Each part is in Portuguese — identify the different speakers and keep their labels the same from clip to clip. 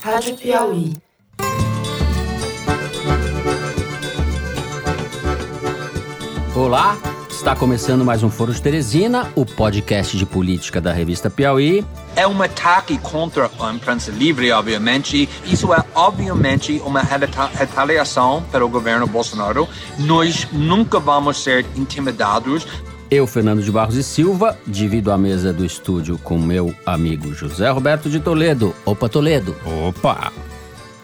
Speaker 1: Rádio Piauí.
Speaker 2: Olá, está começando mais um Foro de Teresina, o podcast de política da revista Piauí.
Speaker 3: É um ataque contra a imprensa livre, obviamente. Isso é, obviamente, uma retaliação pelo governo Bolsonaro. Nós nunca vamos ser intimidados.
Speaker 2: Eu, Fernando de Barros e Silva, divido a mesa do estúdio com meu amigo José Roberto de Toledo. Opa, Toledo.
Speaker 4: Opa!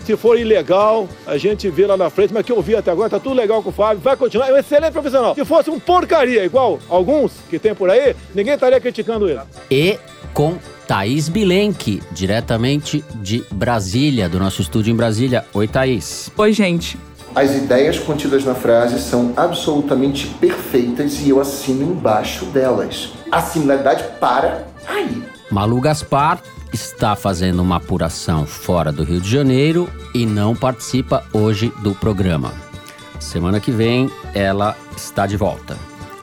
Speaker 5: Se for ilegal, a gente vê lá na frente, mas que eu vi até agora, tá tudo legal com o Fábio, vai continuar, é um excelente profissional. Se fosse um porcaria, igual alguns que tem por aí, ninguém estaria criticando ele.
Speaker 2: E com Thaís Bilenque, diretamente de Brasília, do nosso estúdio em Brasília. Oi, Thaís.
Speaker 6: Oi, gente.
Speaker 7: As ideias contidas na frase são absolutamente perfeitas e eu assino embaixo delas. A similaridade para aí.
Speaker 2: Malu Gaspar está fazendo uma apuração fora do Rio de Janeiro e não participa hoje do programa. Semana que vem ela está de volta.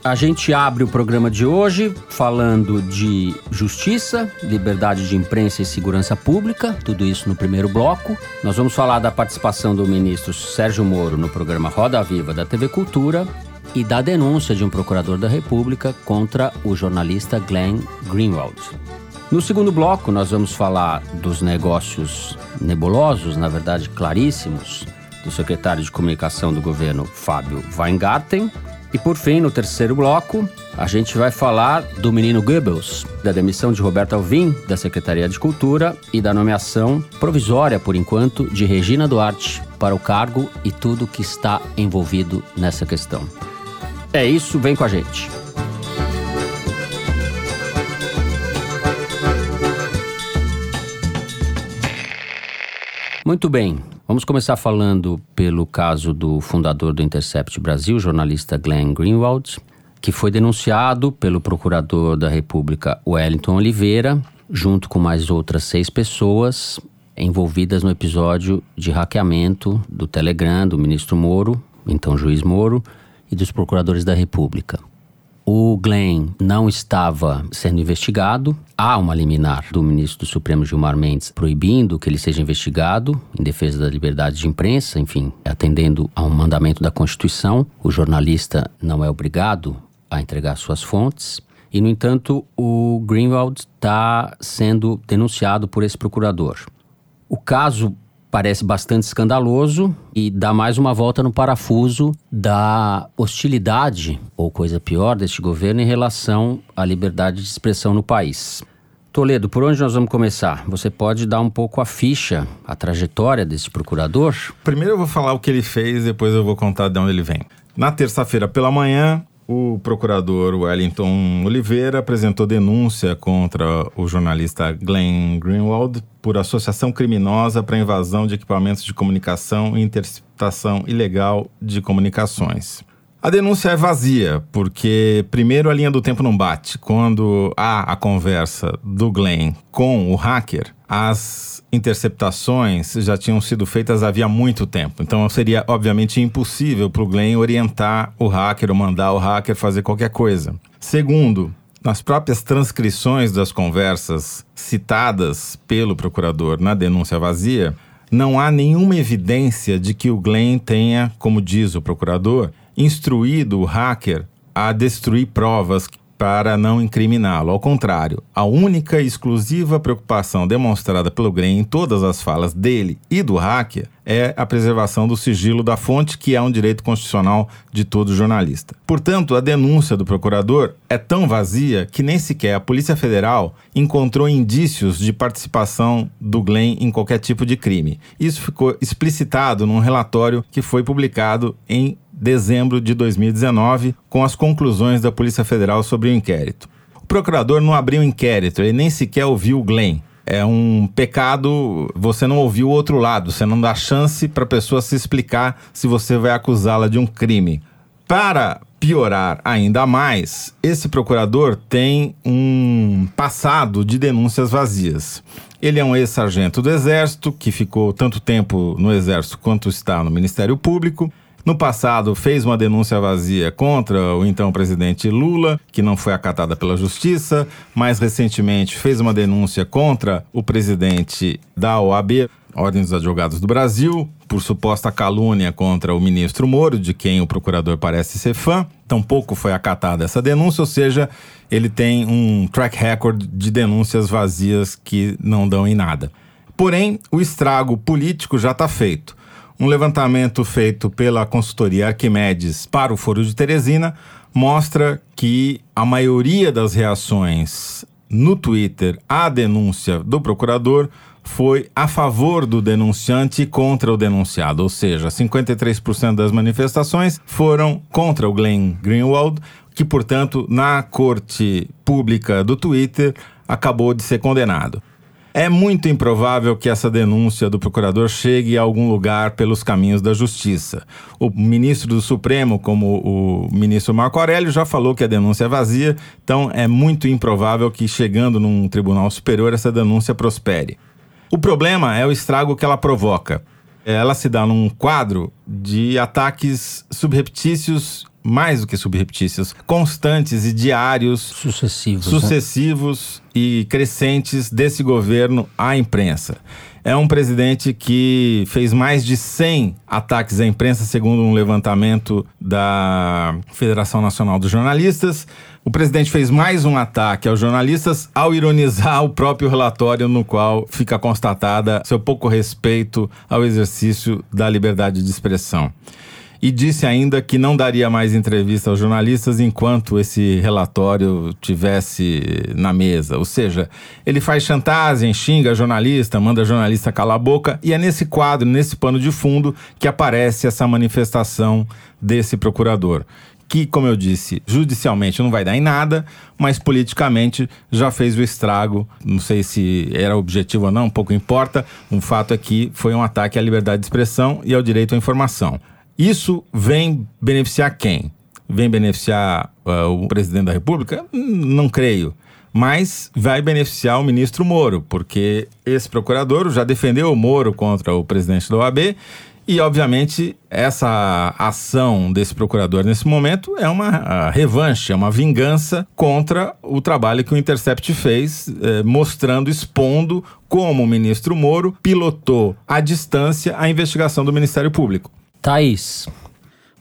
Speaker 2: A gente abre o programa de hoje falando de justiça, liberdade de imprensa e segurança pública, tudo isso no primeiro bloco. Nós vamos falar da participação do ministro Sérgio Moro no programa Roda Viva da TV Cultura e da denúncia de um procurador da República contra o jornalista Glenn Greenwald. No segundo bloco, nós vamos falar dos negócios nebulosos, na verdade claríssimos, do secretário de comunicação do governo Fábio Weingarten e por fim, no terceiro bloco, a gente vai falar do menino Goebbels, da demissão de Roberto Alvim, da Secretaria de Cultura, e da nomeação provisória, por enquanto, de Regina Duarte para o cargo e tudo que está envolvido nessa questão. É isso, vem com a gente. Muito bem, Vamos começar falando pelo caso do fundador do Intercept Brasil, jornalista Glenn Greenwald, que foi denunciado pelo procurador da República Wellington Oliveira, junto com mais outras seis pessoas envolvidas no episódio de hackeamento do Telegram do ministro Moro, então juiz Moro, e dos procuradores da República. O Glenn não estava sendo investigado. Há uma liminar do ministro do Supremo Gilmar Mendes proibindo que ele seja investigado em defesa da liberdade de imprensa, enfim, atendendo a um mandamento da Constituição. O jornalista não é obrigado a entregar suas fontes. E, no entanto, o Greenwald está sendo denunciado por esse procurador. O caso parece bastante escandaloso e dá mais uma volta no parafuso da hostilidade, ou coisa pior, deste governo em relação à liberdade de expressão no país. Toledo, por onde nós vamos começar? Você pode dar um pouco a ficha, a trajetória desse procurador?
Speaker 4: Primeiro eu vou falar o que ele fez, depois eu vou contar de onde ele vem. Na terça-feira pela manhã, o procurador Wellington Oliveira apresentou denúncia contra o jornalista Glenn Greenwald por associação criminosa para invasão de equipamentos de comunicação e interceptação ilegal de comunicações. A denúncia é vazia, porque primeiro a linha do tempo não bate. Quando há a conversa do Glenn com o hacker, as interceptações já tinham sido feitas havia muito tempo. Então seria, obviamente, impossível para o Glenn orientar o hacker ou mandar o hacker fazer qualquer coisa. Segundo, nas próprias transcrições das conversas citadas pelo procurador na denúncia vazia, não há nenhuma evidência de que o Glenn tenha, como diz o procurador, instruído o hacker a destruir provas para não incriminá-lo. Ao contrário, a única e exclusiva preocupação demonstrada pelo Green em todas as falas dele e do hacker é a preservação do sigilo da fonte, que é um direito constitucional de todo jornalista. Portanto, a denúncia do procurador é tão vazia que nem sequer a Polícia Federal encontrou indícios de participação do Glenn em qualquer tipo de crime. Isso ficou explicitado num relatório que foi publicado em dezembro de 2019, com as conclusões da Polícia Federal sobre o inquérito. O procurador não abriu inquérito, ele nem sequer ouviu o Glenn. É um pecado você não ouvir o outro lado, você não dá chance para a pessoa se explicar se você vai acusá-la de um crime. Para piorar ainda mais, esse procurador tem um passado de denúncias vazias. Ele é um ex-sargento do Exército, que ficou tanto tempo no Exército quanto está no Ministério Público. No passado, fez uma denúncia vazia contra o então presidente Lula, que não foi acatada pela justiça. Mais recentemente, fez uma denúncia contra o presidente da OAB, Ordem dos Advogados do Brasil, por suposta calúnia contra o ministro Moro, de quem o procurador parece ser fã. Tampouco foi acatada essa denúncia, ou seja, ele tem um track record de denúncias vazias que não dão em nada. Porém, o estrago político já está feito. Um levantamento feito pela consultoria Arquimedes para o Foro de Teresina mostra que a maioria das reações no Twitter à denúncia do procurador foi a favor do denunciante e contra o denunciado, ou seja, 53% das manifestações foram contra o Glenn Greenwald, que, portanto, na corte pública do Twitter acabou de ser condenado. É muito improvável que essa denúncia do procurador chegue a algum lugar pelos caminhos da justiça. O ministro do Supremo, como o ministro Marco Aurélio, já falou que a denúncia é vazia, então é muito improvável que, chegando num tribunal superior, essa denúncia prospere. O problema é o estrago que ela provoca. Ela se dá num quadro de ataques subreptícios mais do que subreptícios, constantes e diários,
Speaker 2: sucessivos,
Speaker 4: né? sucessivos né? e crescentes desse governo à imprensa. É um presidente que fez mais de 100 ataques à imprensa, segundo um levantamento da Federação Nacional dos Jornalistas. O presidente fez mais um ataque aos jornalistas ao ironizar o próprio relatório no qual fica constatada seu pouco respeito ao exercício da liberdade de expressão e disse ainda que não daria mais entrevista aos jornalistas enquanto esse relatório tivesse na mesa. Ou seja, ele faz chantagem, xinga jornalista, manda jornalista calar a boca, e é nesse quadro, nesse pano de fundo, que aparece essa manifestação desse procurador que, como eu disse, judicialmente não vai dar em nada, mas politicamente já fez o estrago. Não sei se era objetivo ou não, pouco importa. O fato é que foi um ataque à liberdade de expressão e ao direito à informação. Isso vem beneficiar quem? Vem beneficiar uh, o presidente da República? Não creio. Mas vai beneficiar o ministro Moro, porque esse procurador já defendeu o Moro contra o presidente da OAB e, obviamente, essa ação desse procurador nesse momento é uma revanche, é uma vingança contra o trabalho que o Intercept fez, eh, mostrando, expondo como o ministro Moro pilotou à distância a investigação do Ministério Público.
Speaker 2: Thaís.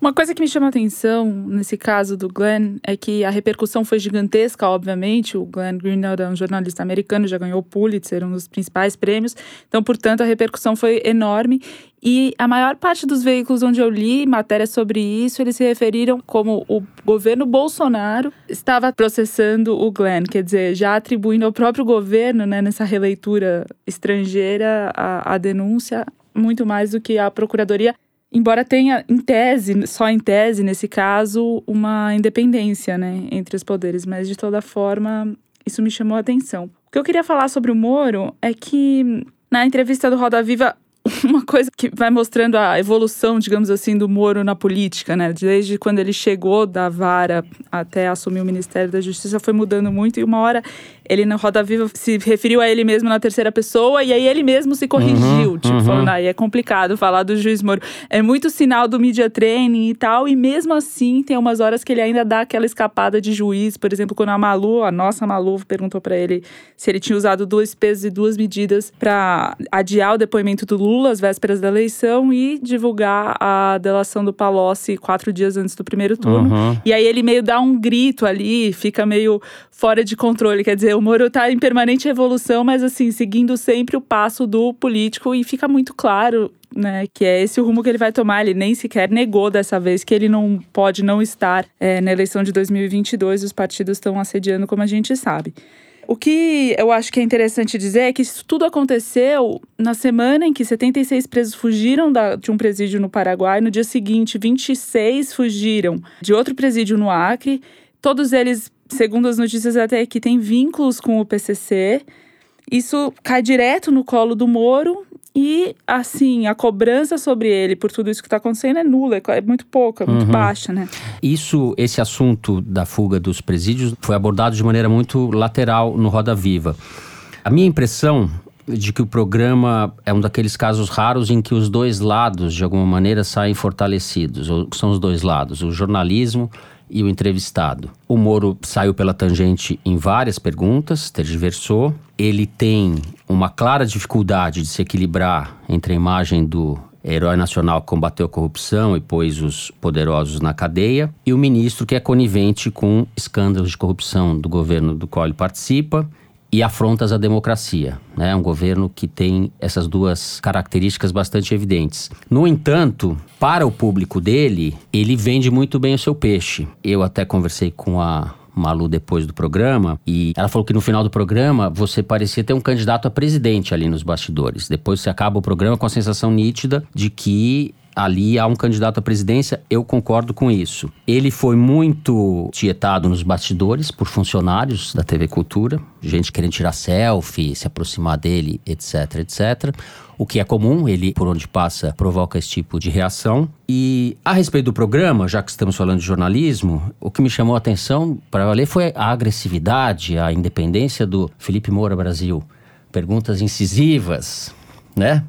Speaker 1: Uma coisa que me chama a atenção nesse caso do Glenn é que a repercussão foi gigantesca, obviamente. O Glenn Greenwald é um jornalista americano, já ganhou o Pulitzer, um dos principais prêmios. Então, portanto, a repercussão foi enorme. E a maior parte dos veículos onde eu li matérias sobre isso, eles se referiram como o governo Bolsonaro estava processando o Glenn, quer dizer, já atribuindo ao próprio governo, né, nessa releitura estrangeira, a, a denúncia, muito mais do que a procuradoria embora tenha em tese, só em tese nesse caso, uma independência, né, entre os poderes, mas de toda forma isso me chamou a atenção. O que eu queria falar sobre o Moro é que na entrevista do Roda Viva uma coisa que vai mostrando a evolução, digamos assim, do Moro na política, né? Desde quando ele chegou da vara até assumir o Ministério da Justiça foi mudando muito e uma hora ele na Roda Viva se referiu a ele mesmo na terceira pessoa e aí ele mesmo se corrigiu, uhum, tipo, uhum. falando, aí ah, é complicado falar do juiz Moro. É muito sinal do media training e tal, e mesmo assim tem umas horas que ele ainda dá aquela escapada de juiz, por exemplo, quando a Malu, a nossa Malu, perguntou para ele se ele tinha usado dois pesos e duas medidas para adiar o depoimento do Lula às vésperas da eleição e divulgar a delação do Palocci quatro dias antes do primeiro turno. Uhum. E aí ele meio dá um grito ali, fica meio fora de controle, quer dizer, o Moro está em permanente evolução, mas assim, seguindo sempre o passo do político e fica muito claro né, que é esse o rumo que ele vai tomar. Ele nem sequer negou dessa vez que ele não pode não estar é, na eleição de 2022. Os partidos estão assediando, como a gente sabe. O que eu acho que é interessante dizer é que isso tudo aconteceu na semana em que 76 presos fugiram da, de um presídio no Paraguai. No dia seguinte, 26 fugiram de outro presídio no Acre. Todos eles segundo as notícias até que tem vínculos com o PCC. Isso cai direto no colo do Moro e, assim, a cobrança sobre ele por tudo isso que está acontecendo é nula, é muito pouca, é muito uhum. baixa, né?
Speaker 2: Isso, esse assunto da fuga dos presídios foi abordado de maneira muito lateral no Roda Viva. A minha impressão de que o programa é um daqueles casos raros em que os dois lados, de alguma maneira, saem fortalecidos. Ou são os dois lados, o jornalismo e o entrevistado. O Moro saiu pela tangente em várias perguntas, tergiversou. Ele tem uma clara dificuldade de se equilibrar entre a imagem do herói nacional que combateu a corrupção e pôs os poderosos na cadeia, e o ministro que é conivente com escândalos de corrupção do governo do qual ele participa e afrontas à democracia. É né? um governo que tem essas duas características bastante evidentes. No entanto, para o público dele, ele vende muito bem o seu peixe. Eu até conversei com a Malu depois do programa e ela falou que no final do programa você parecia ter um candidato a presidente ali nos bastidores. Depois você acaba o programa com a sensação nítida de que ali há um candidato à presidência, eu concordo com isso. Ele foi muito tietado nos bastidores por funcionários da TV Cultura, gente querendo tirar selfie, se aproximar dele, etc, etc. O que é comum, ele, por onde passa, provoca esse tipo de reação. E a respeito do programa, já que estamos falando de jornalismo, o que me chamou a atenção para valer foi a agressividade, a independência do Felipe Moura Brasil. Perguntas incisivas, né?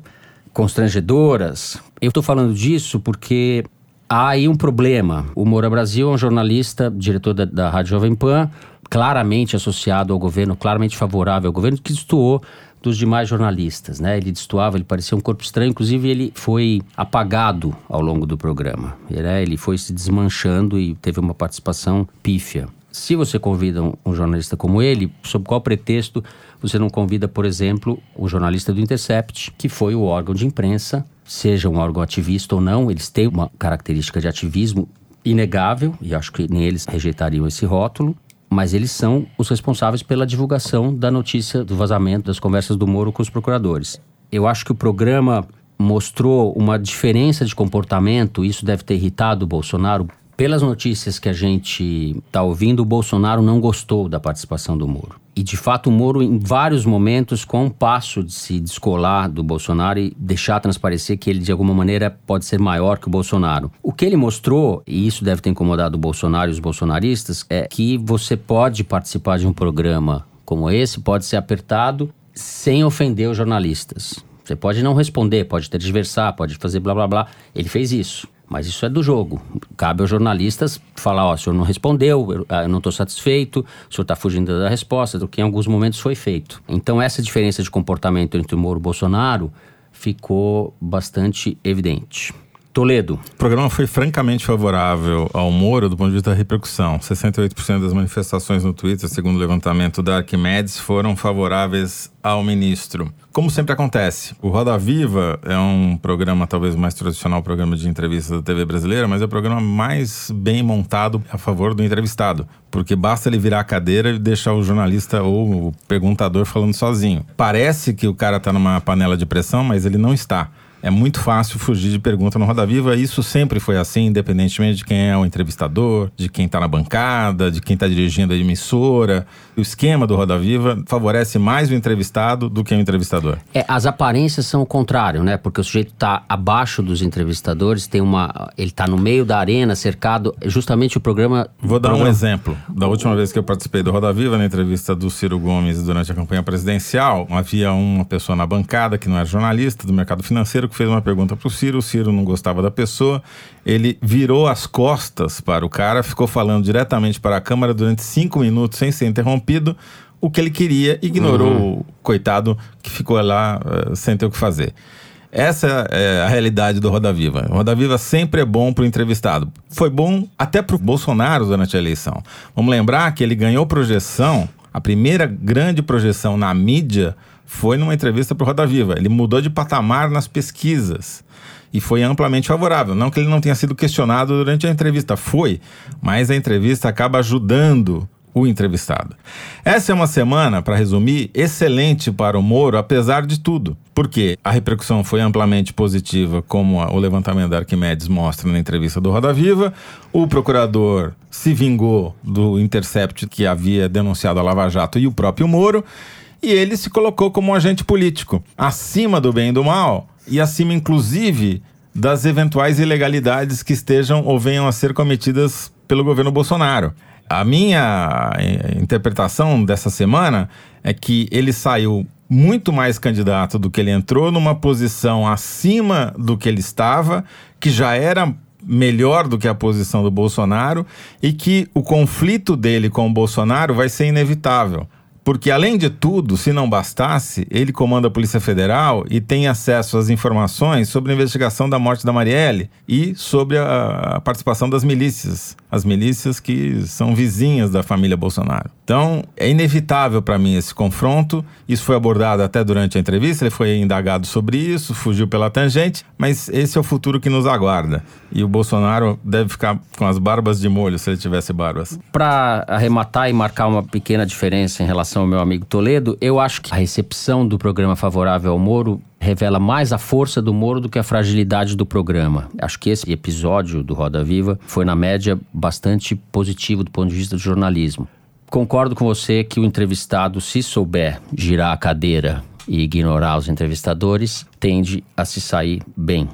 Speaker 2: constrangedoras. Eu estou falando disso porque há aí um problema. O Moura Brasil é um jornalista, diretor da, da Rádio Jovem Pan, claramente associado ao governo, claramente favorável ao governo, que destoou dos demais jornalistas, né? Ele destoava, ele parecia um corpo estranho, inclusive ele foi apagado ao longo do programa. Ele, né? ele foi se desmanchando e teve uma participação pífia. Se você convida um, um jornalista como ele, sob qual pretexto você não convida, por exemplo, o jornalista do Intercept, que foi o órgão de imprensa, seja um órgão ativista ou não, eles têm uma característica de ativismo inegável, e acho que nem eles rejeitariam esse rótulo, mas eles são os responsáveis pela divulgação da notícia do vazamento das conversas do Moro com os procuradores. Eu acho que o programa mostrou uma diferença de comportamento, isso deve ter irritado o Bolsonaro. Pelas notícias que a gente está ouvindo, o Bolsonaro não gostou da participação do Moro. E de fato o Moro, em vários momentos, com um passo de se descolar do Bolsonaro e deixar transparecer que ele de alguma maneira pode ser maior que o Bolsonaro. O que ele mostrou, e isso deve ter incomodado o Bolsonaro e os bolsonaristas, é que você pode participar de um programa como esse, pode ser apertado sem ofender os jornalistas. Você pode não responder, pode ter diversar, pode fazer blá blá blá. Ele fez isso. Mas isso é do jogo. Cabe aos jornalistas falar: ó, o senhor não respondeu, eu, ah, eu não estou satisfeito, o senhor está fugindo da resposta, do que em alguns momentos foi feito. Então, essa diferença de comportamento entre o Moro e o Bolsonaro ficou bastante evidente. Toledo.
Speaker 4: O programa foi francamente favorável ao Moro do ponto de vista da repercussão. 68% das manifestações no Twitter, segundo o levantamento da Arquimedes, foram favoráveis ao ministro. Como sempre acontece, o Roda Viva é um programa talvez mais tradicional, programa de entrevistas da TV brasileira, mas é o programa mais bem montado a favor do entrevistado, porque basta ele virar a cadeira e deixar o jornalista ou o perguntador falando sozinho. Parece que o cara está numa panela de pressão, mas ele não está. É muito fácil fugir de pergunta no Roda Viva. Isso sempre foi assim, independentemente de quem é o entrevistador, de quem está na bancada, de quem está dirigindo a emissora. O esquema do Roda Viva favorece mais o entrevistado do que o entrevistador.
Speaker 2: É, as aparências são o contrário, né? Porque o sujeito está abaixo dos entrevistadores, tem uma, ele está no meio da arena, cercado. Justamente o programa.
Speaker 4: Vou dar
Speaker 2: programa...
Speaker 4: um exemplo. Da última vez que eu participei do Roda Viva, na entrevista do Ciro Gomes durante a campanha presidencial, havia uma pessoa na bancada que não era jornalista do mercado financeiro que fez uma pergunta para o Ciro, o Ciro não gostava da pessoa, ele virou as costas para o cara, ficou falando diretamente para a câmera durante cinco minutos sem ser interrompido, o que ele queria, ignorou uhum. o coitado que ficou lá uh, sem ter o que fazer. Essa é a realidade do Roda Viva. O Roda Viva sempre é bom para o entrevistado. Foi bom até para o Bolsonaro durante a eleição. Vamos lembrar que ele ganhou projeção, a primeira grande projeção na mídia foi numa entrevista para o Roda Viva. Ele mudou de patamar nas pesquisas e foi amplamente favorável. Não que ele não tenha sido questionado durante a entrevista, foi, mas a entrevista acaba ajudando o entrevistado. Essa é uma semana, para resumir, excelente para o Moro, apesar de tudo. Porque a repercussão foi amplamente positiva, como o levantamento da Arquimedes mostra na entrevista do Roda Viva. O procurador se vingou do Intercept que havia denunciado a Lava Jato e o próprio Moro e ele se colocou como um agente político, acima do bem e do mal, e acima, inclusive, das eventuais ilegalidades que estejam ou venham a ser cometidas pelo governo Bolsonaro. A minha eh, interpretação dessa semana é que ele saiu muito mais candidato do que ele entrou, numa posição acima do que ele estava, que já era melhor do que a posição do Bolsonaro e que o conflito dele com o Bolsonaro vai ser inevitável. Porque, além de tudo, se não bastasse, ele comanda a Polícia Federal e tem acesso às informações sobre a investigação da morte da Marielle e sobre a, a participação das milícias, as milícias que são vizinhas da família Bolsonaro. Então, é inevitável para mim esse confronto. Isso foi abordado até durante a entrevista, ele foi indagado sobre isso, fugiu pela tangente, mas esse é o futuro que nos aguarda. E o Bolsonaro deve ficar com as barbas de molho se ele tivesse barbas.
Speaker 2: Para arrematar e marcar uma pequena diferença em relação ao meu amigo Toledo, eu acho que a recepção do programa favorável ao Moro revela mais a força do Moro do que a fragilidade do programa. Acho que esse episódio do Roda Viva foi, na média, bastante positivo do ponto de vista do jornalismo. Concordo com você que o entrevistado, se souber girar a cadeira e ignorar os entrevistadores, tende a se sair bem.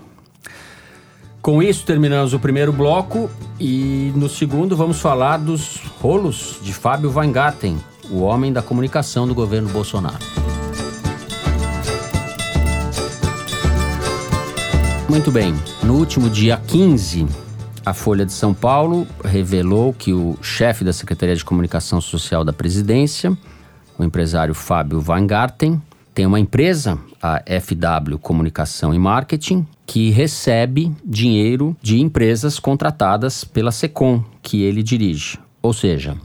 Speaker 2: Com isso, terminamos o primeiro bloco e no segundo vamos falar dos rolos de Fábio Weingarten, o homem da comunicação do governo Bolsonaro. Muito bem, no último dia 15, a Folha de São Paulo revelou que o chefe da Secretaria de Comunicação Social da Presidência, o empresário Fábio Weingarten, tem uma empresa, a FW Comunicação e Marketing, que recebe dinheiro de empresas contratadas pela Secom, que ele dirige. Ou seja,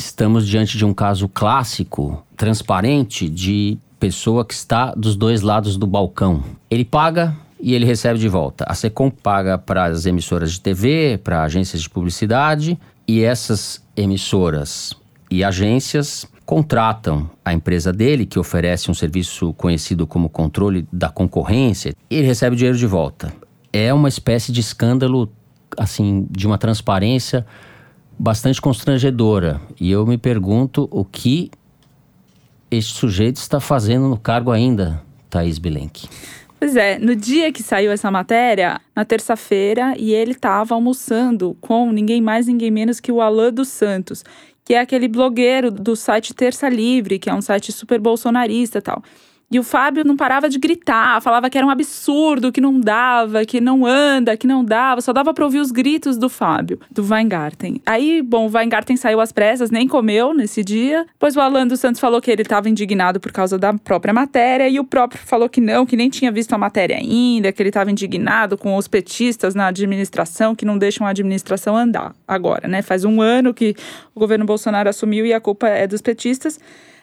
Speaker 2: estamos diante de um caso clássico, transparente, de pessoa que está dos dois lados do balcão. Ele paga e ele recebe de volta. A Secom paga para as emissoras de TV, para agências de publicidade, e essas emissoras e agências contratam a empresa dele, que oferece um serviço conhecido como controle da concorrência, e ele recebe o dinheiro de volta. É uma espécie de escândalo, assim, de uma transparência bastante constrangedora. E eu me pergunto o que este sujeito está fazendo no cargo ainda, Thaís Bilenque.
Speaker 1: Pois é, no dia que saiu essa matéria, na terça-feira, e ele estava almoçando com ninguém mais, ninguém menos que o Alain dos Santos, que é aquele blogueiro do site Terça Livre, que é um site super bolsonarista e tal. E o Fábio não parava de gritar, falava que era um absurdo, que não dava, que não anda, que não dava, só dava para ouvir os gritos do Fábio, do Weingarten. Aí, bom, o Weingarten saiu às pressas, nem comeu nesse dia. Depois o Alan dos Santos falou que ele estava indignado por causa da própria matéria, e o próprio falou que não, que nem tinha visto a matéria ainda, que ele estava indignado com os petistas na administração, que não deixam a administração andar agora, né? Faz um ano que o governo Bolsonaro assumiu e a culpa é dos petistas.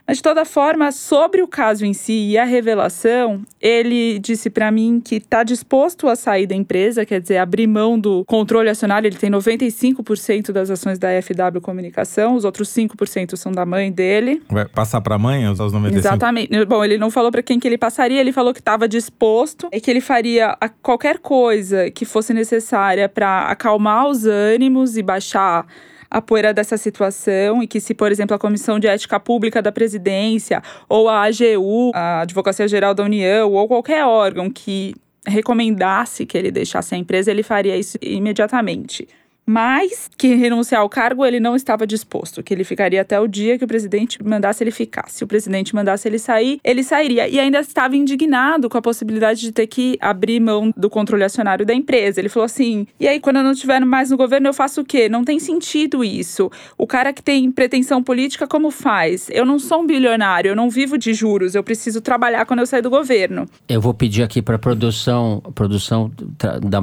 Speaker 1: Mas, de toda forma, sobre o caso em si e a revelação, ele disse para mim que está disposto a sair da empresa, quer dizer, abrir mão do controle acionário. Ele tem 95% das ações da FW Comunicação, os outros 5% são da mãe dele.
Speaker 4: Vai passar para a mãe os 95%?
Speaker 1: Exatamente. Bom, ele não falou para quem que ele passaria, ele falou que estava disposto e que ele faria qualquer coisa que fosse necessária para acalmar os ânimos e baixar a poeira dessa situação e que se, por exemplo, a Comissão de Ética Pública da Presidência ou a AGU, a Advocacia Geral da União ou qualquer órgão que recomendasse que ele deixasse a empresa, ele faria isso imediatamente mas que renunciar ao cargo ele não estava disposto, que ele ficaria até o dia que o presidente mandasse ele ficar. Se o presidente mandasse ele sair, ele sairia. E ainda estava indignado com a possibilidade de ter que abrir mão do controle acionário da empresa. Ele falou assim: e aí, quando eu não estiver mais no governo, eu faço o quê? Não tem sentido isso. O cara que tem pretensão política, como faz? Eu não sou um bilionário, eu não vivo de juros, eu preciso trabalhar quando eu sair do governo.
Speaker 2: Eu vou pedir aqui para produção, produção,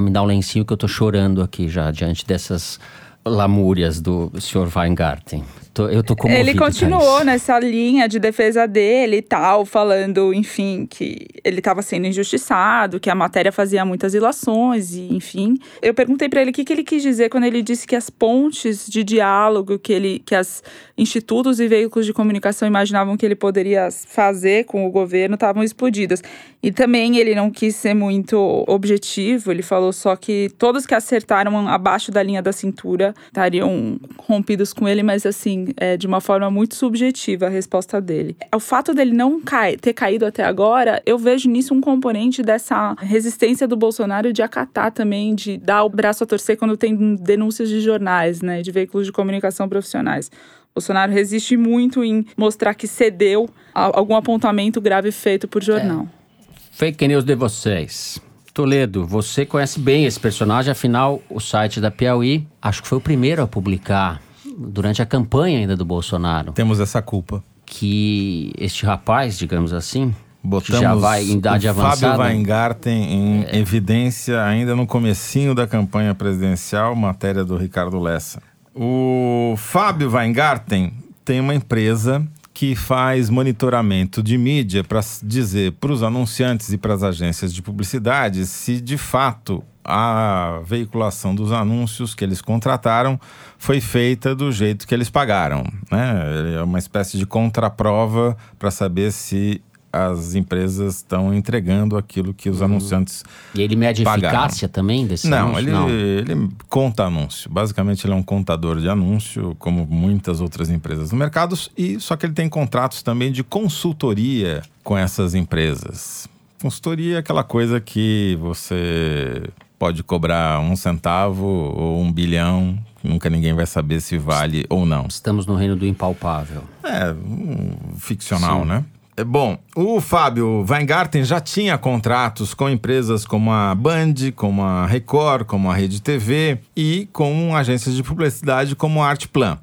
Speaker 2: me dar um lencinho que eu tô chorando aqui já diante dessa essas lamúrias do Sr. Weingarten. Tô, eu tô comovido,
Speaker 1: Ele continuou nessa linha de defesa dele e tal, falando, enfim, que ele estava sendo injustiçado, que a matéria fazia muitas ilações e, enfim. Eu perguntei para ele o que, que ele quis dizer quando ele disse que as pontes de diálogo que ele, que as institutos e veículos de comunicação imaginavam que ele poderia fazer com o governo estavam explodidas. E também ele não quis ser muito objetivo, ele falou só que todos que acertaram abaixo da linha da cintura estariam rompidos com ele, mas assim, é, de uma forma muito subjetiva a resposta dele. O fato dele não cai, ter caído até agora, eu vejo nisso um componente dessa resistência do Bolsonaro de acatar também, de dar o braço a torcer quando tem denúncias de jornais, né, de veículos de comunicação profissionais. Bolsonaro resiste muito em mostrar que cedeu a algum apontamento grave feito por jornal.
Speaker 2: É. Fake news de vocês. Toledo, você conhece bem esse personagem, afinal, o site da Piauí, acho que foi o primeiro a publicar, durante a campanha ainda do Bolsonaro,
Speaker 4: Temos essa culpa.
Speaker 2: que este rapaz, digamos assim,
Speaker 4: Botamos
Speaker 2: já vai em idade
Speaker 4: o
Speaker 2: avançada.
Speaker 4: Fábio Weingarten em evidência ainda no comecinho da campanha presidencial, matéria do Ricardo Lessa. O Fábio Weingarten tem uma empresa que faz monitoramento de mídia para dizer para os anunciantes e para as agências de publicidade se de fato a veiculação dos anúncios que eles contrataram foi feita do jeito que eles pagaram. Né? É uma espécie de contraprova para saber se as empresas estão entregando aquilo que os anunciantes
Speaker 2: E ele mede a eficácia também desse
Speaker 4: não,
Speaker 2: anúncio?
Speaker 4: ele, ele conta anúncio. Basicamente, ele é um contador de anúncio, como muitas outras empresas no mercado, e só que ele tem contratos também de consultoria com essas empresas. Consultoria é aquela coisa que você pode cobrar um centavo ou um bilhão, nunca ninguém vai saber se vale ou não.
Speaker 2: Estamos no reino do impalpável.
Speaker 4: É, um ficcional, né? É bom, o Fábio Weingarten já tinha contratos com empresas como a Band, como a Record, como a Rede TV e com agências de publicidade como a Artplan.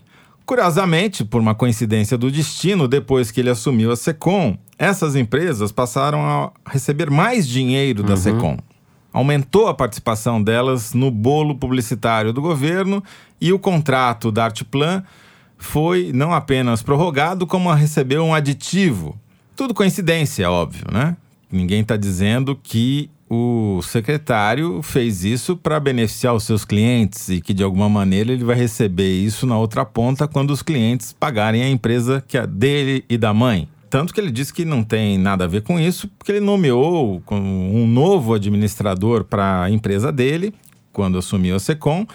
Speaker 4: Curiosamente, por uma coincidência do destino, depois que ele assumiu a Secom, essas empresas passaram a receber mais dinheiro da Secom. Aumentou a participação delas no bolo publicitário do governo e o contrato da Artplan foi não apenas prorrogado, como recebeu um aditivo. Tudo coincidência, óbvio, né? Ninguém está dizendo que o secretário fez isso para beneficiar os seus clientes e que de alguma maneira ele vai receber isso na outra ponta quando os clientes pagarem a empresa que é dele e da mãe. Tanto que ele disse que não tem nada a ver com isso, porque ele nomeou um novo administrador para a empresa dele, quando assumiu a Secom,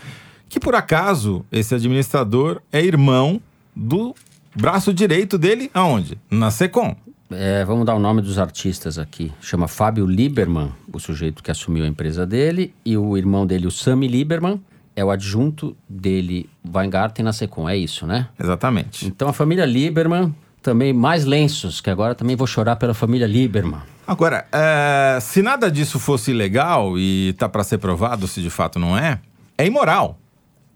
Speaker 4: que por acaso esse administrador é irmão do braço direito dele, aonde? Na Secom.
Speaker 2: É, vamos dar o nome dos artistas aqui. Chama Fábio Lieberman, o sujeito que assumiu a empresa dele, e o irmão dele, o Sami Lieberman, é o adjunto dele, Weingarten, na Secom. É isso, né?
Speaker 4: Exatamente.
Speaker 2: Então a família Lieberman, também mais lenços, que agora também vou chorar pela família Lieberman.
Speaker 4: Agora, é, se nada disso fosse ilegal e tá para ser provado se de fato não é, é imoral.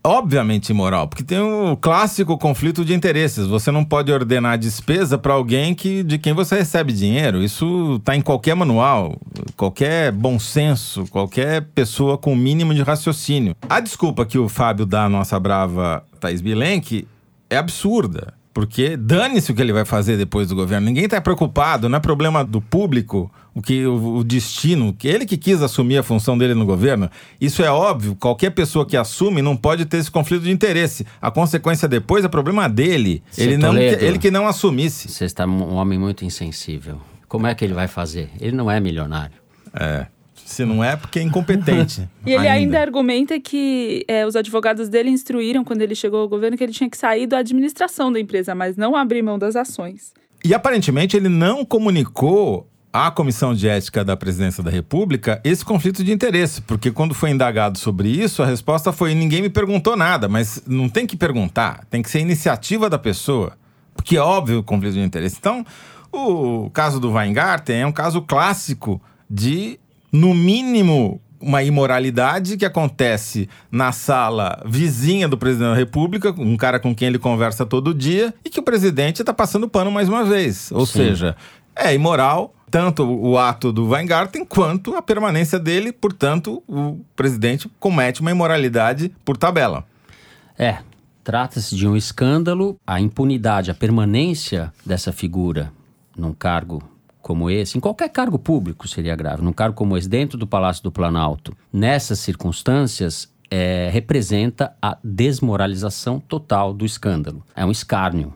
Speaker 4: Obviamente imoral, porque tem o clássico conflito de interesses. Você não pode ordenar despesa para alguém que, de quem você recebe dinheiro. Isso está em qualquer manual, qualquer bom senso, qualquer pessoa com o mínimo de raciocínio. A desculpa que o Fábio dá à nossa brava Thaís Bilenque é absurda. Porque dane-se o que ele vai fazer depois do governo. Ninguém está preocupado, não é problema do público, o que o, o destino, que ele que quis assumir a função dele no governo. Isso é óbvio, qualquer pessoa que assume não pode ter esse conflito de interesse. A consequência depois é problema dele.
Speaker 2: Seu
Speaker 4: Ele, não,
Speaker 2: Toledo.
Speaker 4: ele que não assumisse.
Speaker 2: Você está um homem muito insensível. Como é que ele vai fazer? Ele não é milionário.
Speaker 4: É. Se não é, porque é incompetente.
Speaker 1: E ele ainda, argumenta que é, os advogados dele instruíram, quando ele chegou ao governo, que ele tinha que sair da administração da empresa, mas não abrir mão das ações.
Speaker 4: E aparentemente ele não comunicou à Comissão de Ética da Presidência da República esse conflito de interesse, porque quando foi indagado sobre isso, a resposta foi: ninguém me perguntou nada, mas não tem que perguntar, tem que ser iniciativa da pessoa, porque é óbvio o conflito de interesse. Então, o caso do Weingarten é um caso clássico de, no mínimo, uma imoralidade que acontece na sala vizinha do presidente da República, um cara com quem ele conversa todo dia, e que o presidente está passando pano mais uma vez. Ou
Speaker 2: Sim.
Speaker 4: seja, é imoral tanto o ato do Weingarten quanto a permanência dele, portanto, o presidente comete uma imoralidade por tabela.
Speaker 2: É, trata-se de um escândalo. A impunidade, a permanência dessa figura num cargo como esse, em qualquer cargo público seria grave, num cargo como esse, dentro do Palácio do Planalto, nessas circunstâncias, é, representa a desmoralização total do escândalo. É um escárnio.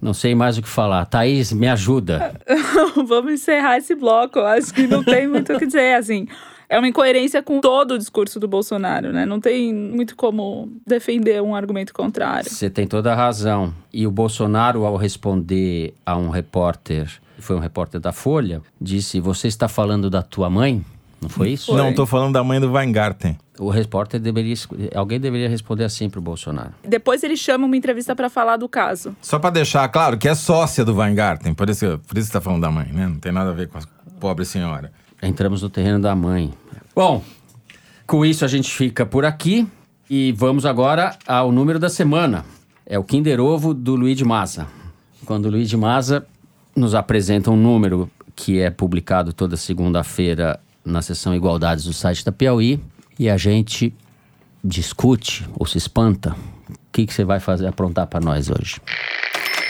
Speaker 2: Não sei mais o que falar. Thaís, me ajuda.
Speaker 1: Vamos encerrar esse bloco. Acho que não tem muito o que dizer, assim. É uma incoerência com todo o discurso do Bolsonaro, né? Não tem muito como defender um argumento contrário.
Speaker 2: Você tem toda a razão. E o Bolsonaro, ao responder a um repórter, foi um repórter da Folha, disse: Você está falando da tua mãe? Não foi isso?
Speaker 1: Foi.
Speaker 4: Não estou falando da mãe do Weingarten.
Speaker 2: O repórter deveria. Alguém deveria responder assim pro Bolsonaro.
Speaker 1: Depois ele chama uma entrevista pra falar do caso.
Speaker 4: Só para deixar claro que é sócia do Weingarten, por isso, por isso que está falando da mãe, né? Não tem nada a ver com a pobre senhora.
Speaker 2: Entramos no terreno da mãe. Bom, com isso a gente fica por aqui e vamos agora ao número da semana. É o Kinder Ovo do Luiz de Maza. Quando o Luiz de Maza nos apresenta um número que é publicado toda segunda-feira na seção Igualdades do site da Piauí e a gente discute ou se espanta. O que, que você vai fazer aprontar para nós hoje?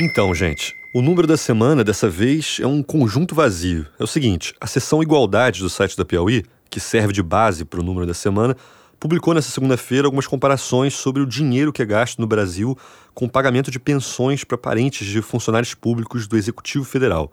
Speaker 6: Então, gente, o número da semana dessa vez é um conjunto vazio. É o seguinte: a seção Igualdades do site da Piauí, que serve de base para o número da semana, publicou nessa segunda-feira algumas comparações sobre o dinheiro que é gasto no Brasil com o pagamento de pensões para parentes de funcionários públicos do Executivo Federal.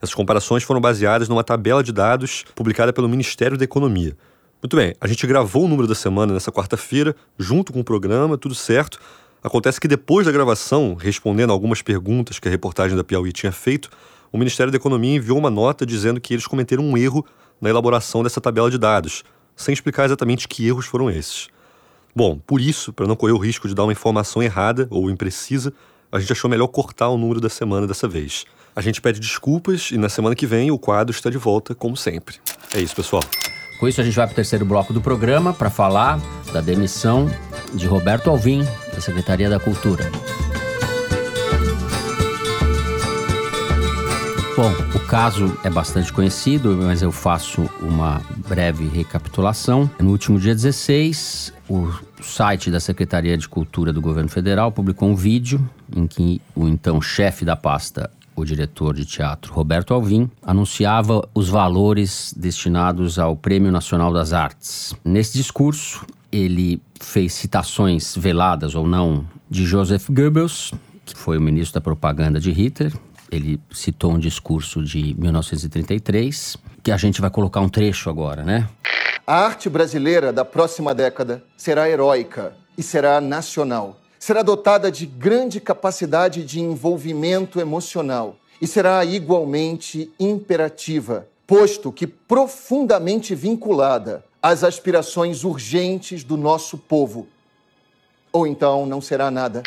Speaker 6: Essas comparações foram baseadas numa tabela de dados publicada pelo Ministério da Economia. Muito bem, a gente gravou o número da semana nessa quarta-feira, junto com o programa, tudo certo. Acontece que depois da gravação, respondendo algumas perguntas que a reportagem da Piauí tinha feito, o Ministério da Economia enviou uma nota dizendo que eles cometeram um erro na elaboração dessa tabela de dados, sem explicar exatamente que erros foram esses. Bom, por isso, para não correr o risco de dar uma informação errada ou imprecisa, a gente achou melhor cortar o número da semana dessa vez. A gente pede desculpas e na semana que vem o quadro está de volta, como sempre. É isso, pessoal.
Speaker 2: Com isso, a gente vai para o terceiro bloco do programa para falar da demissão de Roberto Alvim, da Secretaria da Cultura. Bom, o caso é bastante conhecido, mas eu faço uma breve recapitulação. No último dia 16, o site da Secretaria de Cultura do Governo Federal publicou um vídeo em que o então chefe da pasta, o diretor de teatro Roberto Alvim, anunciava os valores destinados ao Prêmio Nacional das Artes. Nesse discurso, ele fez citações veladas ou não de Joseph Goebbels, que foi o ministro da propaganda de Hitler, ele citou um discurso de 1933, que a gente vai colocar um trecho agora, né?
Speaker 7: A arte brasileira da próxima década será heróica e será nacional. Será dotada de grande capacidade de envolvimento emocional e será igualmente imperativa, posto que profundamente vinculada às aspirações urgentes do nosso povo. Ou então não será nada.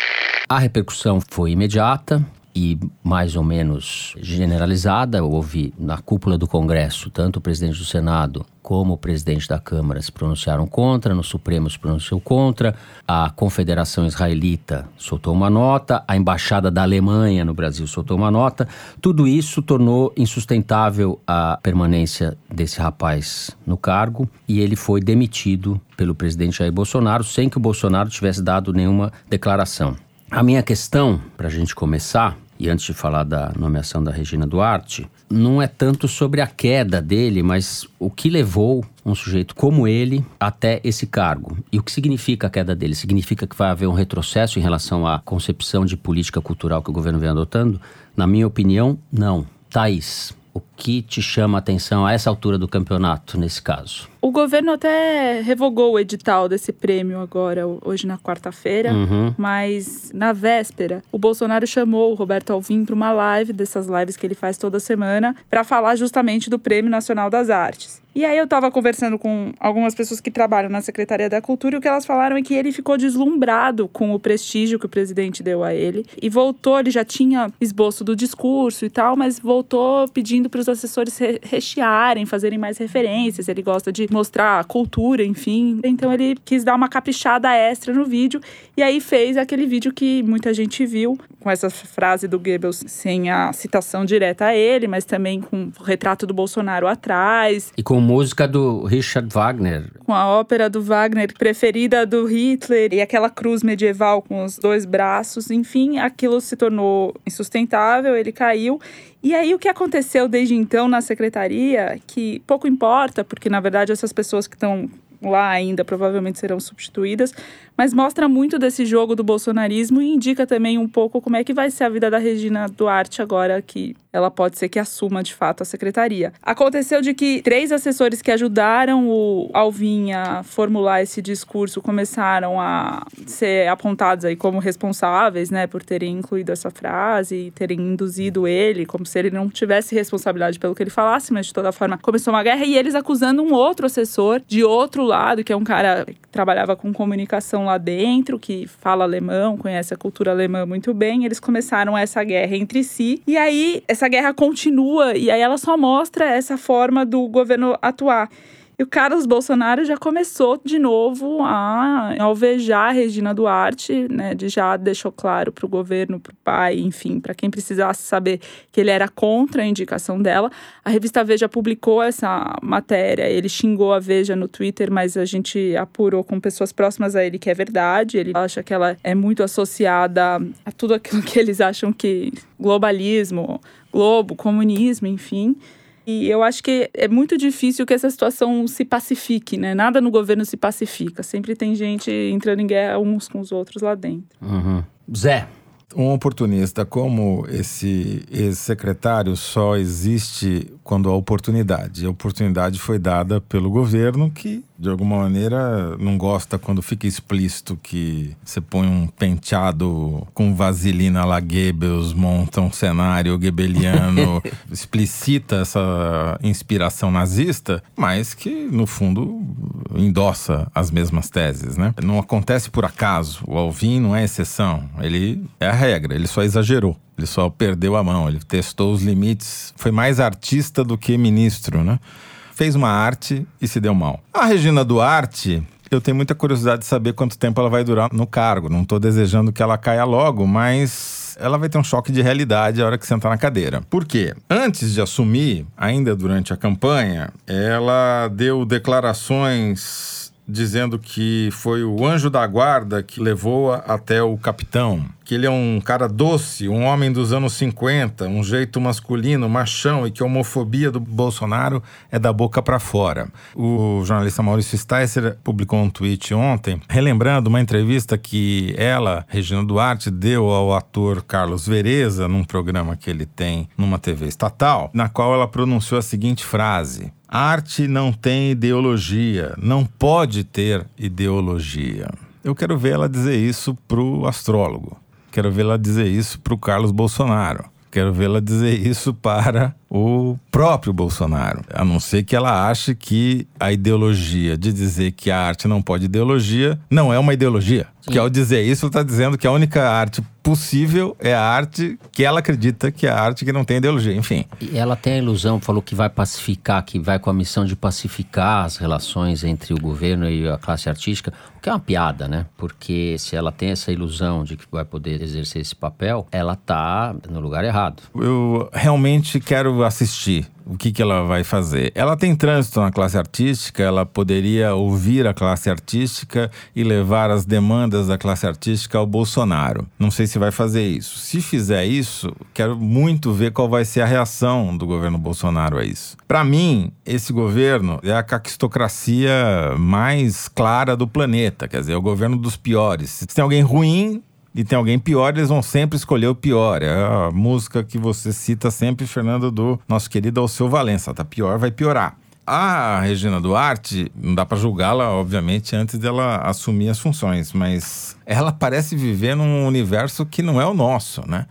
Speaker 2: A repercussão foi imediata e mais ou menos generalizada. Houve na cúpula do Congresso, tanto o presidente do Senado como o presidente da Câmara se pronunciaram contra, no Supremo se pronunciou contra, a Confederação Israelita soltou uma nota, a Embaixada da Alemanha no Brasil soltou uma nota. Tudo isso tornou insustentável a permanência desse rapaz no cargo e ele foi demitido pelo presidente Jair Bolsonaro sem que o Bolsonaro tivesse dado nenhuma declaração. A minha questão, para a gente começar, e antes de falar da nomeação da Regina Duarte, não é tanto sobre a queda dele, mas o que levou um sujeito como ele até esse cargo. E o que significa a queda dele? Significa que vai haver um retrocesso em relação à concepção de política cultural que o governo vem adotando? Na minha opinião, não. Thaís, o que te chama a atenção a essa altura do campeonato, nesse caso?
Speaker 1: O governo até revogou o edital desse prêmio agora, hoje na quarta-feira, uhum. mas na véspera, o Bolsonaro chamou o Roberto Alvim para uma live, dessas lives que ele faz toda semana, para falar justamente do Prêmio Nacional das Artes. E aí eu estava conversando com algumas pessoas que trabalham na Secretaria da Cultura e o que elas falaram é que ele ficou deslumbrado com o prestígio que o presidente deu a ele e voltou, ele já tinha esboço do discurso e tal, mas voltou pedindo para os assessores rechearem, fazerem mais referências. Ele gosta de mostrar cultura, enfim. Então ele quis dar uma caprichada extra no vídeo e aí fez aquele vídeo que muita gente viu, com essa frase do Goebbels sem a citação direta a ele, mas também com o retrato do Bolsonaro atrás.
Speaker 2: E com música do Richard Wagner.
Speaker 1: Com a ópera do Wagner preferida do Hitler e aquela cruz medieval com os dois braços. Enfim, aquilo se tornou insustentável, ele caiu e aí o que aconteceu desde então na secretaria, que pouco importa, porque na verdade essas pessoas que estão lá ainda provavelmente serão substituídas, mas mostra muito desse jogo do bolsonarismo e indica também um pouco como é que vai ser a vida da Regina Duarte agora que ela pode ser que assuma de fato a secretaria. Aconteceu de que três assessores que ajudaram o Alvin a formular esse discurso começaram a ser apontados aí como responsáveis, né, por terem incluído essa frase e terem induzido ele, como se ele não tivesse responsabilidade pelo que ele falasse, mas de toda forma começou uma guerra e eles acusando um outro assessor de outro lado, que é um cara que trabalhava com comunicação lá dentro, que fala alemão, conhece a cultura alemã muito bem. Eles começaram essa guerra entre si. E aí essa guerra continua e aí ela só mostra essa forma do governo atuar. E o Carlos Bolsonaro já começou de novo a alvejar a Regina Duarte, né? De já deixou claro para o governo, para o pai, enfim, para quem precisasse saber que ele era contra a indicação dela. A revista Veja publicou essa matéria, ele xingou a Veja no Twitter, mas a gente apurou com pessoas próximas a ele que é verdade. Ele acha que ela é muito associada a tudo aquilo que eles acham que globalismo, globo, comunismo, enfim. E eu acho que é muito difícil que essa situação se pacifique, né? Nada no governo se pacifica. Sempre tem gente entrando em guerra uns com os outros lá dentro.
Speaker 2: Uhum. Zé,
Speaker 4: um oportunista como esse ex-secretário só existe quando há oportunidade. A oportunidade foi dada pelo governo que, de alguma maneira, não gosta quando fica explícito que você põe um penteado com vaselina lá Goebbels, monta um cenário goebbeliano, explicita essa inspiração nazista, mas que, no fundo, endossa as mesmas teses, né? Não acontece por acaso. O Alvin não é exceção. Ele é a regra, ele só exagerou. Ele só perdeu a mão, ele testou os limites. Foi mais artista do que ministro, né? Fez uma arte e se deu mal. A Regina Duarte, eu tenho muita curiosidade de saber quanto tempo ela vai durar no cargo. Não estou desejando que ela caia logo, mas ela vai ter um choque de realidade a hora que sentar na cadeira. Por quê? Antes de assumir, ainda durante a campanha, ela deu declarações dizendo que foi o anjo da guarda que levou até o capitão. Que ele é um cara doce, um homem dos anos 50, um jeito masculino, machão, e que a homofobia do Bolsonaro é da boca para fora. O jornalista Maurício Sticer publicou um tweet ontem, relembrando uma entrevista que ela, Regina Duarte, deu ao ator Carlos Vereza, num programa que ele tem numa TV estatal, na qual ela pronunciou a seguinte frase: Arte não tem ideologia, não pode ter ideologia. Eu quero ver ela dizer isso pro astrólogo. Quero ver ela dizer isso pro Carlos Bolsonaro. Quero vê-la dizer isso para o próprio Bolsonaro. A não ser que ela ache que a ideologia de dizer que a arte não pode ideologia não é uma ideologia. Sim. Que ao dizer isso, ela está dizendo que a única arte possível é a arte que ela acredita que é a arte que não tem ideologia, enfim.
Speaker 2: E ela tem a ilusão, falou que vai pacificar, que vai com a missão de pacificar as relações entre o governo e a classe artística, o que é uma piada, né? Porque se ela tem essa ilusão de que vai poder exercer esse papel, ela tá no lugar errado.
Speaker 4: Eu realmente quero assistir o que, que ela vai fazer? Ela tem trânsito na classe artística, ela poderia ouvir a classe artística e levar as demandas da classe artística ao Bolsonaro. Não sei se vai fazer isso. Se fizer isso, quero muito ver qual vai ser a reação do governo Bolsonaro a isso. Para mim, esse governo é a caquistocracia mais clara do planeta, quer dizer, é o governo dos piores. Se tem alguém ruim, e tem alguém pior, eles vão sempre escolher o pior. É a música que você cita sempre, Fernando, do nosso querido Alceu Valença. Tá pior, vai piorar. A Regina Duarte, não dá para julgá-la, obviamente, antes dela assumir as funções, mas ela parece viver num universo que não é o nosso, né?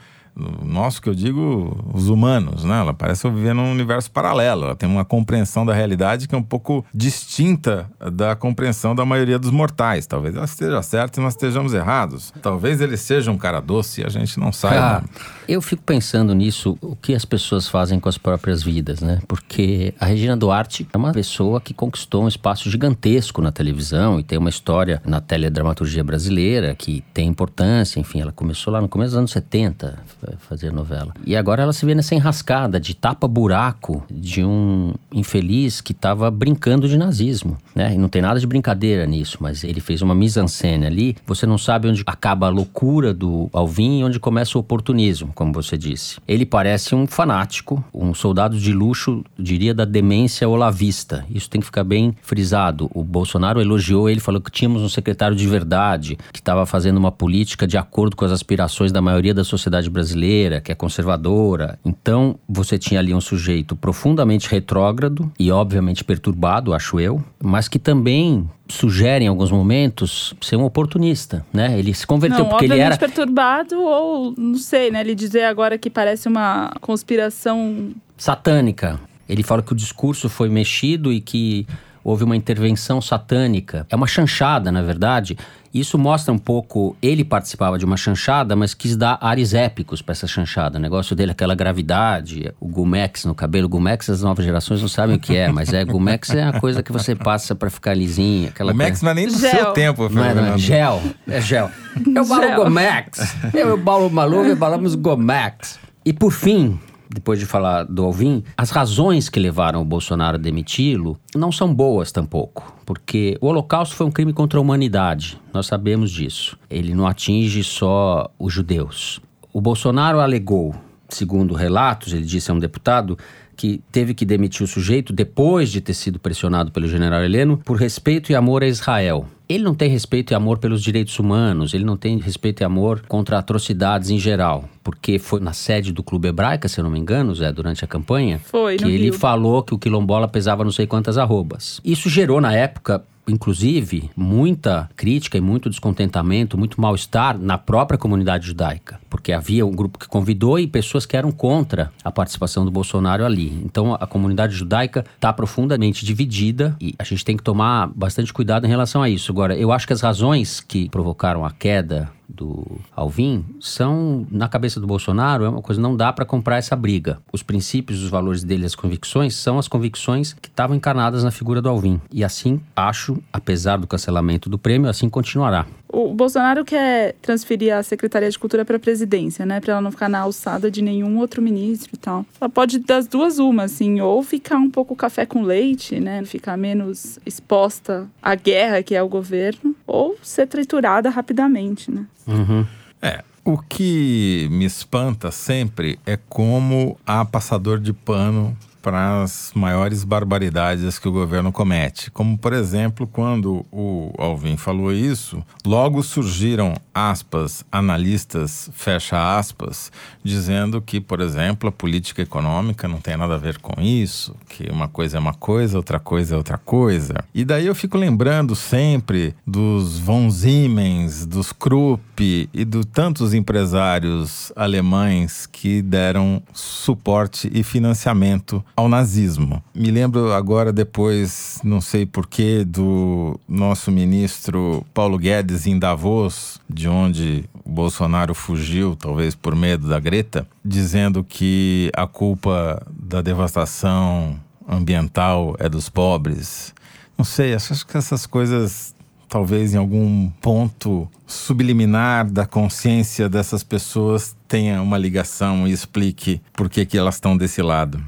Speaker 4: Nosso que eu digo, os humanos, né? Ela parece viver num universo paralelo. Ela tem uma compreensão da realidade que é um pouco distinta da compreensão da maioria dos mortais. Talvez ela esteja certa e nós estejamos errados. Talvez ele seja um cara doce e a gente não saiba.
Speaker 2: eu fico pensando nisso, o que as pessoas fazem com as próprias vidas, né? Porque a Regina Duarte é uma pessoa que conquistou um espaço gigantesco na televisão e tem uma história na teledramaturgia brasileira que tem importância. Enfim, ela começou lá no começo dos anos 70 fazer novela. E agora ela se vê nessa enrascada de tapa-buraco de um infeliz que estava brincando de nazismo, né? E não tem nada de brincadeira nisso, mas ele fez uma mise-en-scène ali. Você não sabe onde acaba a loucura do Alvin e onde começa o oportunismo, como você disse. Ele parece um fanático, um soldado de luxo, diria, da demência olavista. Isso tem que ficar bem frisado. O Bolsonaro elogiou ele, falou que tínhamos um secretário de verdade, que estava fazendo uma política de acordo com as aspirações da maioria da sociedade brasileira brasileira, que é conservadora. Então, você tinha ali um sujeito profundamente retrógrado e, obviamente, perturbado, acho eu, mas que também sugere em alguns momentos ser um oportunista, né? Ele se converteu
Speaker 1: não,
Speaker 2: porque ele era
Speaker 1: perturbado ou não sei, né? Ele dizer agora que parece uma conspiração
Speaker 2: satânica. Ele fala que o discurso foi mexido e que houve uma intervenção satânica. É uma chanchada, na verdade. Isso mostra um pouco. Ele participava de uma chanchada, mas quis dar ares épicos para essa chanchada. O negócio dele, aquela gravidade, o Gumex no cabelo. Gumex, as novas gerações não sabem o que é, mas é Gumex é a coisa que você passa para ficar lisinha. Aquela
Speaker 4: Max
Speaker 2: coisa-
Speaker 4: não é nem do
Speaker 1: Gel.
Speaker 4: seu tempo,
Speaker 2: Não é, não é.
Speaker 4: Fernando.
Speaker 2: Gel. É gel. Eu balo
Speaker 1: Gel.
Speaker 2: Gomex. Eu e o Paulo Maluco balamos Gomex. E por fim, depois de falar do Alvin, as razões que levaram o Bolsonaro a demiti-lo não são boas tampouco. Porque o Holocausto foi um crime contra a humanidade. Nós sabemos disso. Ele não atinge só os judeus. O Bolsonaro alegou, segundo relatos, ele disse a um deputado, que teve que demitir o sujeito depois de ter sido pressionado pelo general Heleno por respeito e amor a Israel. Ele não tem respeito e amor pelos direitos humanos, ele não tem respeito e amor contra atrocidades em geral, porque foi na sede do Clube Hebraica, se eu não me engano, Zé, durante a campanha,
Speaker 1: Foi,
Speaker 2: que ele
Speaker 1: Rio.
Speaker 2: falou que o quilombola pesava não sei quantas arrobas. Isso gerou na época inclusive, muita crítica e muito descontentamento, muito mal-estar na própria comunidade judaica, porque havia um grupo que convidou e pessoas que eram contra a participação do Bolsonaro ali. Então, a comunidade judaica está profundamente dividida e a gente tem que tomar bastante cuidado em relação a isso. Agora, eu acho que as razões que provocaram a queda do Alvin são, na cabeça do Bolsonaro, é uma coisa, não dá para comprar essa briga. Os princípios, os valores dele, as convicções, são as convicções que estavam encarnadas na figura do Alvin. E assim, acho, apesar do cancelamento do prêmio, assim continuará.
Speaker 1: O Bolsonaro quer transferir a Secretaria de Cultura para a presidência, né? Para ela não ficar na alçada de nenhum outro ministro e tal. Ela pode das duas uma, assim, ou ficar um pouco café com leite, né? Ficar menos exposta à guerra que é o governo, ou ser triturada rapidamente, né?
Speaker 2: Uhum.
Speaker 4: É, o que me espanta sempre é como há passador de pano para as maiores barbaridades que o governo comete. Como, por exemplo, quando o Alvin falou isso, logo surgiram aspas, analistas, fecha aspas, dizendo que, por exemplo, a política econômica não tem nada a ver com isso, que uma coisa é uma coisa, outra coisa é outra coisa. E daí eu fico lembrando sempre dos von Siemens, dos Krupp e de tantos empresários alemães que deram suporte e financiamento ao nazismo. Me lembro agora depois, não sei porquê, do nosso ministro Paulo Guedes em Davos, de onde o Bolsonaro fugiu, talvez por medo da Greta, dizendo que a culpa da devastação ambiental é dos pobres. Não sei, acho que essas coisas talvez em algum ponto subliminar da consciência dessas pessoas tenha uma ligação e explique por que, que elas estão desse lado.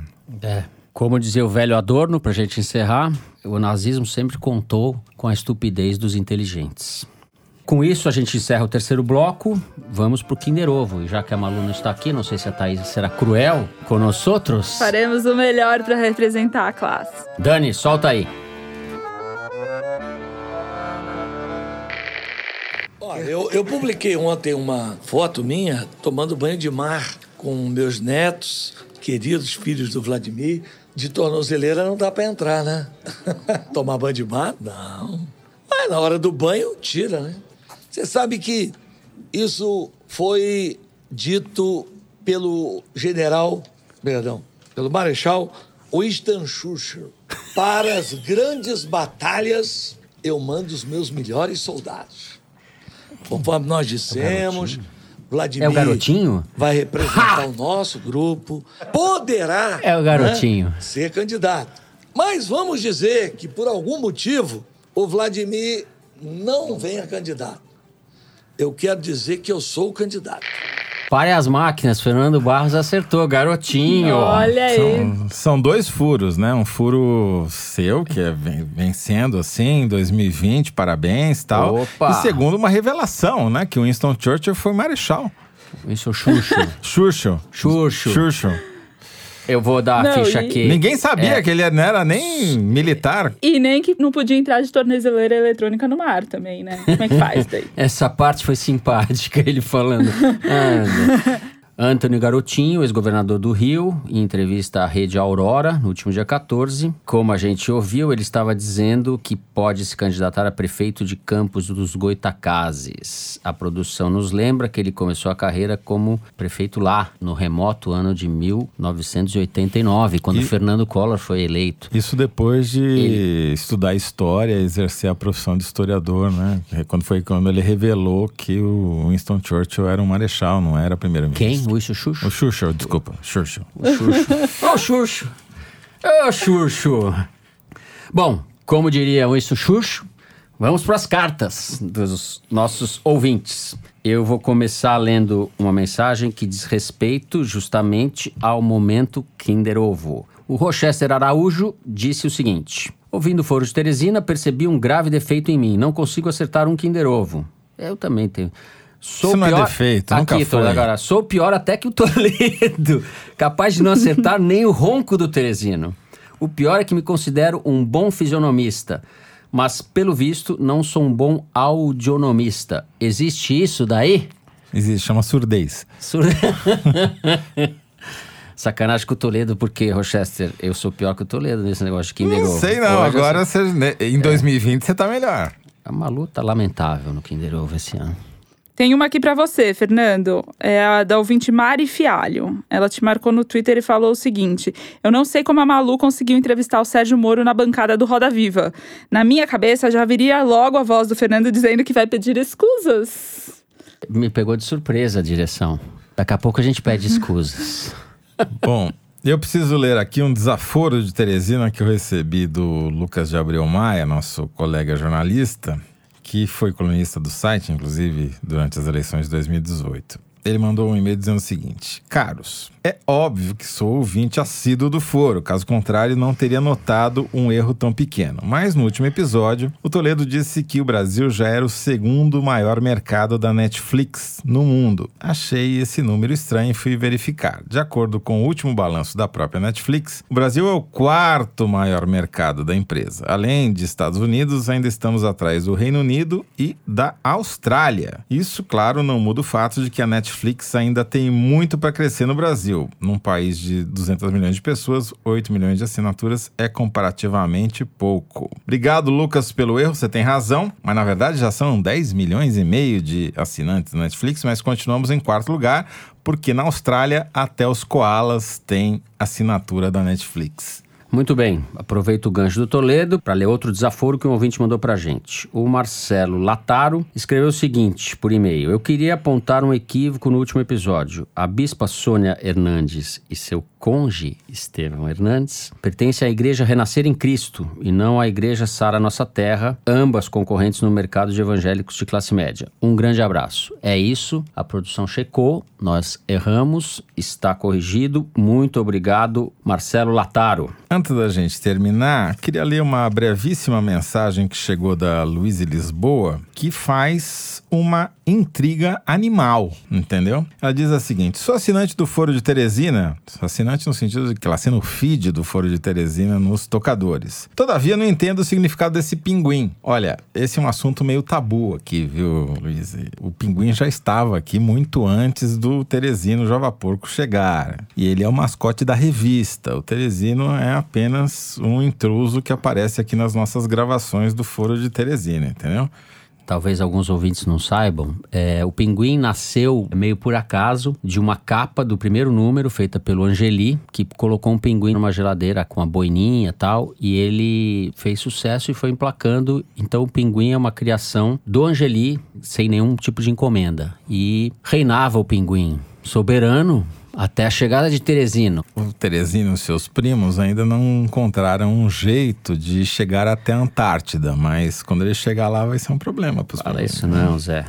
Speaker 2: É. Como dizia o velho Adorno, pra gente encerrar, o nazismo sempre contou com a estupidez dos inteligentes. Com isso, a gente encerra o terceiro bloco. Vamos pro Kinder Ovo. E já que a Malu não está aqui, não sei se a Thaís será cruel com nós outros.
Speaker 1: Faremos o melhor para representar a classe.
Speaker 2: Dani, solta aí.
Speaker 8: Olha, eu, eu publiquei ontem uma foto minha tomando banho de mar com meus netos, queridos filhos do Vladimir. De tornozeleira não dá para entrar, né? Tomar banho de mar? Não. Mas na hora do banho, tira, né? Você sabe que isso foi dito pelo general, perdão, pelo marechal Winston Churchill. Para as grandes batalhas, eu mando os meus melhores soldados. Conforme nós dissemos, Vladimir
Speaker 2: É o garotinho?
Speaker 8: vai representar o nosso grupo, poderá
Speaker 2: É o garotinho.
Speaker 8: né, ser candidato. Mas vamos dizer que, por algum motivo, o Vladimir não venha candidato. Eu quero dizer que eu sou o candidato.
Speaker 2: Pare as máquinas, Fernando Barros acertou, garotinho.
Speaker 1: Olha aí.
Speaker 4: São, são dois furos, né? Um furo seu, que é ven- vencendo assim, em 2020, parabéns e tal.
Speaker 2: Opa!
Speaker 4: E segundo, uma revelação, né? Que o Winston Churchill foi marechal.
Speaker 2: Isso é o Xuxo.
Speaker 4: Churchill.
Speaker 2: Churchill.
Speaker 4: Churchill.
Speaker 2: Eu vou dar a
Speaker 1: Não,
Speaker 2: ficha
Speaker 1: e-
Speaker 2: aqui.
Speaker 4: Ninguém sabia
Speaker 2: É.
Speaker 4: que ele não era nem militar.
Speaker 1: E nem que não podia entrar de tornezeleira eletrônica no mar também, né? Como é que faz daí?
Speaker 2: Essa parte foi simpática, ele falando. Anda. Antônio Garotinho, ex-governador do Rio, em entrevista à Rede Aurora, no último dia 14, como a gente ouviu, ele estava dizendo que pode se candidatar a prefeito de Campos dos Goitacazes. A produção nos lembra que ele começou a carreira como prefeito lá, no remoto ano de 1989, quando
Speaker 4: E-
Speaker 2: Fernando Collor foi eleito.
Speaker 4: Isso depois de
Speaker 2: Ele-
Speaker 4: estudar história, exercer a profissão de historiador, né? Quando foi quando ele revelou que o Winston Churchill era um marechal, não era primeiro-ministro.
Speaker 2: Quem? O Xuxo?
Speaker 4: O Churchill, desculpa, Churchill.
Speaker 2: Ô, Xuxo! Ô, Xuxo! Bom, como diria o Isso Xuxo, vamos para as cartas dos nossos ouvintes. Eu vou começar lendo uma mensagem que diz respeito justamente ao momento Kinder Ovo. O Rochester Araújo disse o seguinte: Ouvindo o Foro de Teresina, percebi um grave defeito em mim. Não consigo acertar um Kinder Ovo. Eu também tenho. Sou
Speaker 4: Isso não é
Speaker 2: pior...
Speaker 4: defeito,
Speaker 2: Aqui,
Speaker 4: nunca foi.
Speaker 2: agora, sou pior até que o Toledo. Capaz de não acertar nem o ronco do Teresino. O pior é que me considero um bom fisionomista. Mas, pelo visto, não sou um bom audionomista. Existe isso daí?
Speaker 4: Existe, chama surdez.
Speaker 2: Sur- Sacanagem com o Toledo, porque, Rochester, eu sou pior que o Toledo nesse negócio de Kinder
Speaker 4: Não
Speaker 2: Ovo.
Speaker 4: sei não,
Speaker 2: Hoje,
Speaker 4: agora você, né, em 2020 você tá melhor.
Speaker 2: É uma luta lamentável no Kinder Ovo esse ano.
Speaker 1: Tem uma aqui pra você, Fernando. É a da ouvinte Mari Fialho. Ela te marcou no Twitter e falou o seguinte: Eu não sei como a Malu conseguiu entrevistar o Sérgio Moro na bancada do Roda Viva. Na minha cabeça já viria logo a voz do Fernando dizendo que vai pedir escusas.
Speaker 2: Me pegou de surpresa a direção. Daqui a pouco a gente pede escusas.
Speaker 4: Bom, eu preciso ler aqui um desaforo de Teresina que eu recebi do Lucas de Abreu Maia, nosso colega jornalista, que foi colunista do site, inclusive, durante as eleições de 2018. Ele mandou um e-mail dizendo o seguinte: Caros, é óbvio que sou ouvinte assíduo do foro, caso contrário, não teria notado um erro tão pequeno. Mas no último episódio, o Toledo disse que o Brasil já era o segundo maior mercado da Netflix no mundo. Achei esse número estranho e fui verificar. De acordo com o último balanço da própria Netflix, o Brasil é o quarto maior mercado da empresa. Além de Estados Unidos, ainda estamos atrás do Reino Unido e da Austrália. Isso, claro, não muda o fato de que a Netflix ainda tem muito para crescer no Brasil. Num país de 200 milhões de pessoas, 8 milhões de assinaturas é comparativamente pouco. Obrigado, Lucas, pelo erro, você tem razão, mas na verdade já são 10 milhões e meio de assinantes da Netflix, mas continuamos em quarto lugar, porque na Austrália até os koalas têm assinatura da Netflix.
Speaker 2: Muito bem, aproveito o gancho do Toledo para ler outro desaforo que um ouvinte mandou para gente. O Marcelo Lataro escreveu o seguinte por e-mail: Eu queria apontar um equívoco no último episódio. A bispa Sônia Hernandes e seu conge Estevão Hernandes pertencem à Igreja Renascer em Cristo e não à Igreja Sara Nossa Terra, ambas concorrentes no mercado de evangélicos de classe média. Um grande abraço. É isso, a produção checou, nós erramos, está corrigido. Muito obrigado, Marcelo Lataro.
Speaker 4: Antes da gente terminar, queria ler uma brevíssima mensagem que chegou da Luísa Lisboa, que faz uma intriga animal, entendeu? Ela diz a seguinte: sou assinante do Foro de Teresina, sou assinante no sentido de que ela assina o feed do Foro de Teresina nos tocadores. Todavia, não entendo o significado desse pinguim. Olha, esse é um assunto meio tabu aqui, viu, Luiz? O pinguim já estava aqui muito antes do Teresino Jova Porco chegar. E ele é o mascote da revista. O Teresino é apenas um intruso que aparece aqui nas nossas gravações do Foro de Teresina, entendeu?
Speaker 2: Talvez alguns ouvintes não saibam, é, o Pinguim nasceu meio por acaso de uma capa do primeiro número feita pelo Angeli, que colocou um pinguim numa geladeira com a boininha e tal, e ele fez sucesso e foi emplacando. Então o Pinguim é uma criação do Angeli, sem nenhum tipo de encomenda. E reinava o Pinguim, soberano, até a chegada de Teresino.
Speaker 4: O Teresino e seus primos ainda não encontraram um jeito de chegar até a Antártida, mas quando ele chegar lá vai ser um problema para os
Speaker 2: Fala isso não, Zé.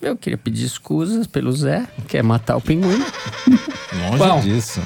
Speaker 2: Eu queria pedir escusas pelo Zé, que quer matar o pinguim.
Speaker 4: Longe
Speaker 2: Bom.
Speaker 4: disso.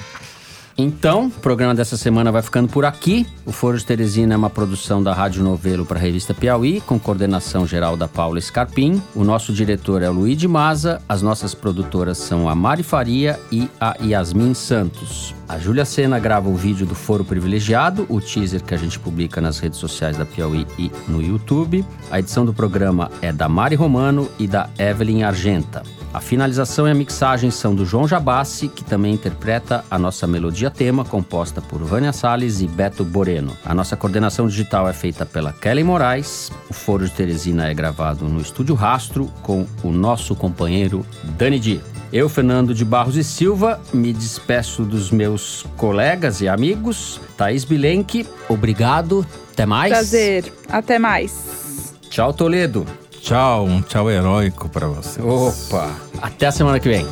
Speaker 2: Então, o programa dessa semana vai ficando por aqui. O Foro de Teresina é uma produção da Rádio Novelo para a revista Piauí, com coordenação geral da Paula Scarpim. O nosso diretor é o Luiz de Maza. As nossas produtoras são a Mari Faria e a Yasmin Santos. A Júlia Sena grava o vídeo do Foro Privilegiado, o teaser que a gente publica nas redes sociais da Piauí e no YouTube. A edição do programa é da Mari Romano e da Evelyn Argenta. A finalização e a mixagem são do João Jabassi, que também interpreta a nossa melodia tema, composta por Vânia Salles e Beto Boreno. A nossa coordenação digital é feita pela Kelly Moraes. O Foro de Teresina é gravado no Estúdio Rastro com o nosso companheiro Dani Di. Eu, Fernando de Barros e Silva, me despeço dos meus colegas e amigos. Thaís Bilenque, obrigado. Até mais.
Speaker 1: Prazer. Até mais.
Speaker 2: Tchau, Toledo.
Speaker 4: Tchau, um tchau heróico para vocês.
Speaker 2: Opa, até a semana que vem.